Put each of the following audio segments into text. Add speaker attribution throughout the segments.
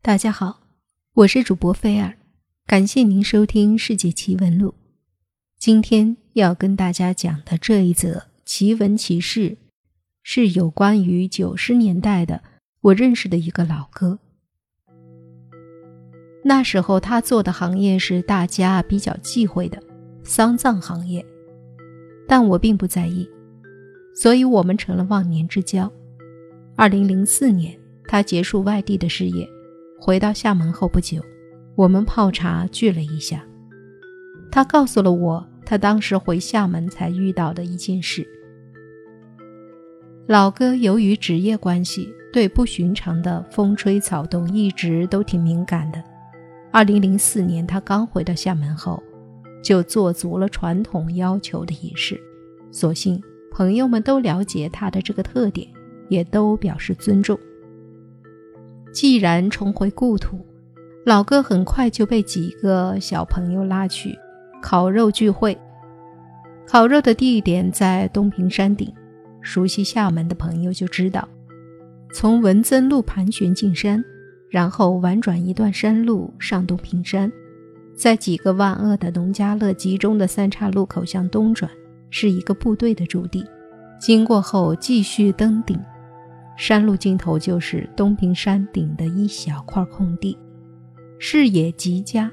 Speaker 1: 大家好，我是主播菲尔，感谢您收听《世界奇闻录》。今天要跟大家讲的这一则奇闻奇事，是有关于九十年代的我认识的一个老哥。那时候他做的行业是大家比较忌讳的丧葬行业，但我并不在意，所以我们成了忘年之交。二零零四年，他结束外地的事业。回到厦门后不久，我们泡茶聚了一下。他告诉了我他当时回厦门才遇到的一件事。老哥由于职业关系，对不寻常的风吹草动一直都挺敏感的。二零零四年他刚回到厦门后，就做足了传统要求的仪式。所幸朋友们都了解他的这个特点，也都表示尊重。既然重回故土，老哥很快就被几个小朋友拉去烤肉聚会。烤肉的地点在东平山顶，熟悉厦门的朋友就知道，从文增路盘旋进山，然后婉转一段山路上东平山，在几个万恶的农家乐集中的三岔路口向东转，是一个部队的驻地。经过后继续登顶。山路尽头就是东平山顶的一小块空地，视野极佳，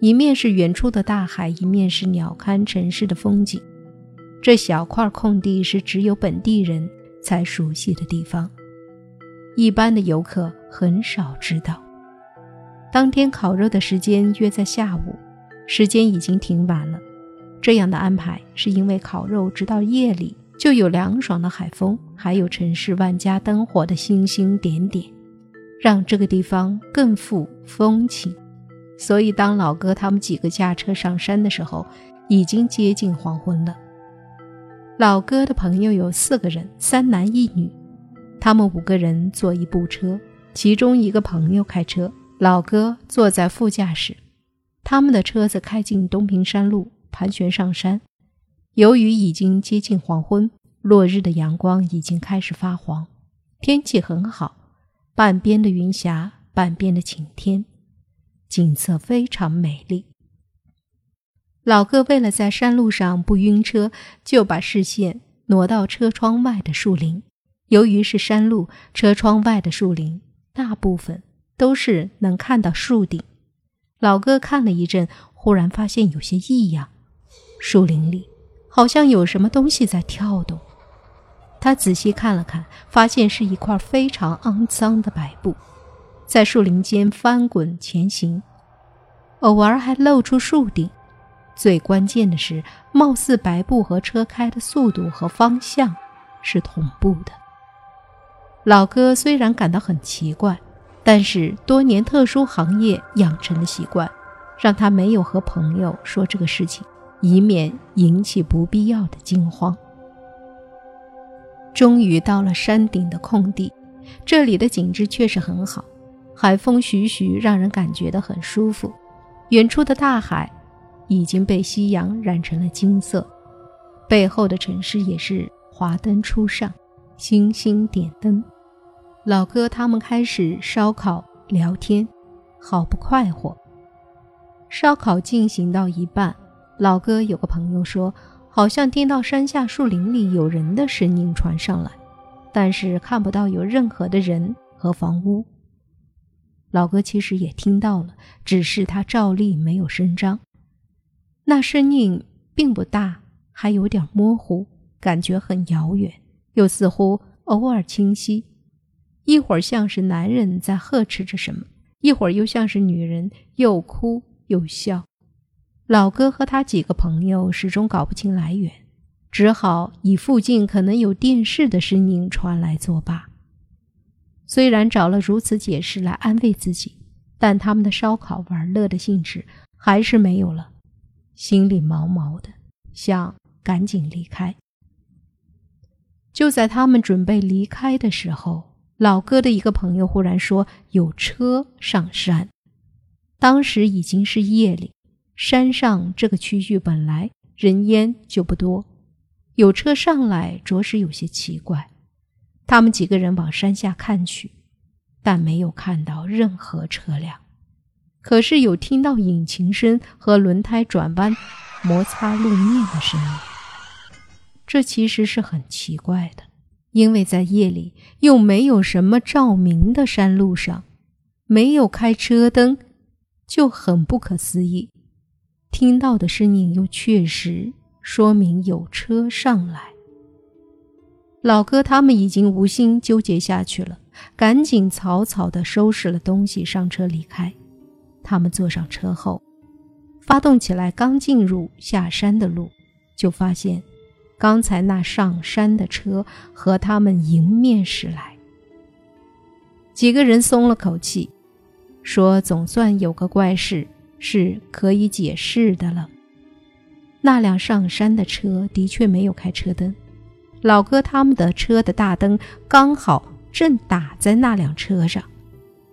Speaker 1: 一面是远处的大海，一面是鸟瞰城市的风景。这小块空地是只有本地人才熟悉的地方，一般的游客很少知道。当天烤肉的时间约在下午，时间已经挺晚了。这样的安排是因为烤肉直到夜里。就有凉爽的海风，还有城市万家灯火的星星点点，让这个地方更富风情。所以，当老哥他们几个驾车上山的时候，已经接近黄昏了。老哥的朋友有四个人，三男一女，他们五个人坐一部车，其中一个朋友开车，老哥坐在副驾驶。他们的车子开进东平山路，盘旋上山。由于已经接近黄昏，落日的阳光已经开始发黄，天气很好，半边的云霞，半边的晴天，景色非常美丽。老哥为了在山路上不晕车，就把视线挪到车窗外的树林。由于是山路，车窗外的树林大部分都是能看到树顶。老哥看了一阵，忽然发现有些异样，树林里。好像有什么东西在跳动，他仔细看了看，发现是一块非常肮脏的白布，在树林间翻滚前行，偶尔还露出树顶。最关键的是，貌似白布和车开的速度和方向是同步的。老哥虽然感到很奇怪，但是多年特殊行业养成的习惯，让他没有和朋友说这个事情。以免引起不必要的惊慌。终于到了山顶的空地，这里的景致确实很好，海风徐徐，让人感觉的很舒服。远处的大海已经被夕阳染成了金色，背后的城市也是华灯初上，星星点灯。老哥他们开始烧烤聊天，好不快活。烧烤进行到一半。老哥有个朋友说，好像听到山下树林里有人的声音传上来，但是看不到有任何的人和房屋。老哥其实也听到了，只是他照例没有声张。那声音并不大，还有点模糊，感觉很遥远，又似乎偶尔清晰。一会儿像是男人在呵斥着什么，一会儿又像是女人又哭又笑。老哥和他几个朋友始终搞不清来源，只好以附近可能有电视的声音传来作罢。虽然找了如此解释来安慰自己，但他们的烧烤玩乐的兴致还是没有了，心里毛毛的，想赶紧离开。就在他们准备离开的时候，老哥的一个朋友忽然说有车上山，当时已经是夜里。山上这个区域本来人烟就不多，有车上来着实有些奇怪。他们几个人往山下看去，但没有看到任何车辆。可是有听到引擎声和轮胎转弯、摩擦路面的声音。这其实是很奇怪的，因为在夜里又没有什么照明的山路上，没有开车灯，就很不可思议。听到的声音又确实说明有车上来。老哥他们已经无心纠结下去了，赶紧草草的收拾了东西，上车离开。他们坐上车后，发动起来，刚进入下山的路，就发现刚才那上山的车和他们迎面驶来。几个人松了口气，说：“总算有个怪事是可以解释的了。”那辆上山的车的确没有开车灯。老哥他们的车的大灯刚好正打在那辆车上，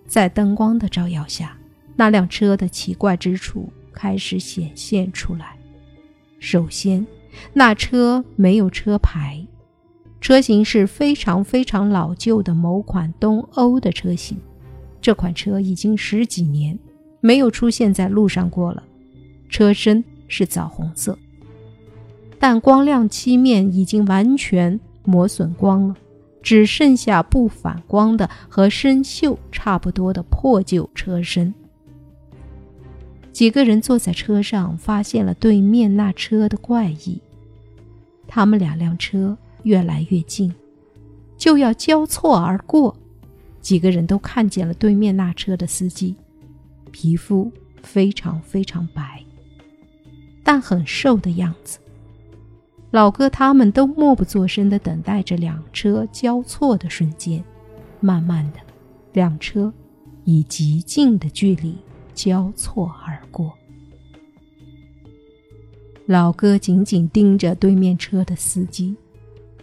Speaker 1: 在灯光的照耀下，那辆车的奇怪之处开始显现出来。首先，那车没有车牌，车型是非常非常老旧的某款东欧的车型。这款车已经十几年没有出现在路上过了，车身是枣红色。但光亮漆面已经完全磨损光了，只剩下不反光的和生锈差不多的破旧车身。几个人坐在车上，发现了对面那车的怪异。他们两辆车越来越近，就要交错而过。几个人都看见了对面那车的司机，皮肤非常非常白，但很瘦的样子。老哥他们都默不作声地等待着两车交错的瞬间。慢慢的，两车以极近的距离交错而过。老哥紧紧盯着对面车的司机，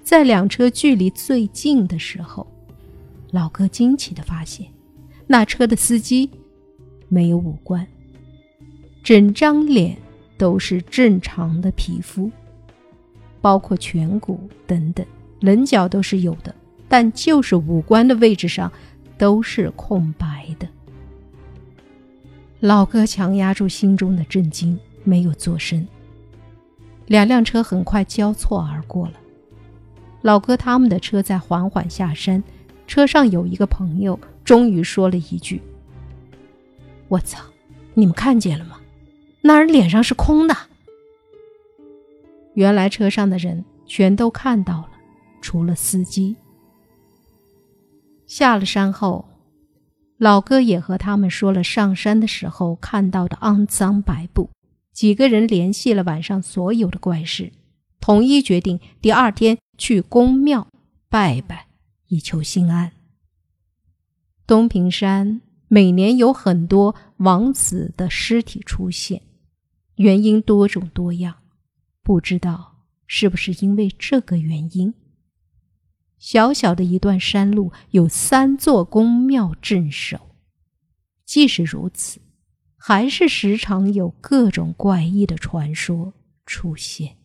Speaker 1: 在两车距离最近的时候，老哥惊奇地发现，那车的司机没有五官，整张脸都是正常的皮肤。包括颧骨等等，棱角都是有的，但就是五官的位置上都是空白的。老哥强压住心中的震惊，没有作声。两辆车很快交错而过了，老哥他们的车在缓缓下山，车上有一个朋友终于说了一句：“我操，你们看见了吗？那人脸上是空的。”原来车上的人全都看到了，除了司机。下了山后，老哥也和他们说了上山的时候看到的肮脏白布。几个人联系了晚上所有的怪事，统一决定第二天去宫庙拜拜，以求心安。东平山每年有很多王子的尸体出现，原因多种多样。不知道是不是因为这个原因，小小的一段山路有三座宫庙镇守。即使如此，还是时常有各种怪异的传说出现。